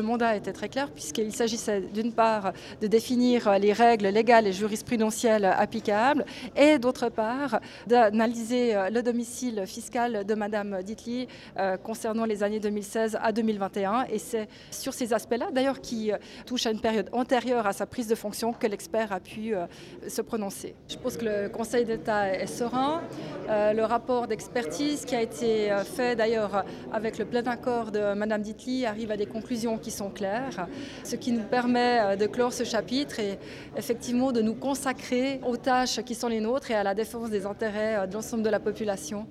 le mandat était très clair puisqu'il s'agissait d'une part de définir les règles légales et jurisprudentielles applicables et d'autre part d'analyser le domicile fiscal de Madame Ditli euh, concernant les années 2016 à 2021. Et c'est sur ces aspects-là, d'ailleurs, qui touchent à une période antérieure à sa prise de fonction que l'expert a pu euh, se prononcer. Je pense que le Conseil d'État est serein. Euh, le rapport d'expertise qui a été fait d'ailleurs avec le plein accord de Madame Ditli arrive à des conclusions sont claires, ce qui nous permet de clore ce chapitre et effectivement de nous consacrer aux tâches qui sont les nôtres et à la défense des intérêts de l'ensemble de la population.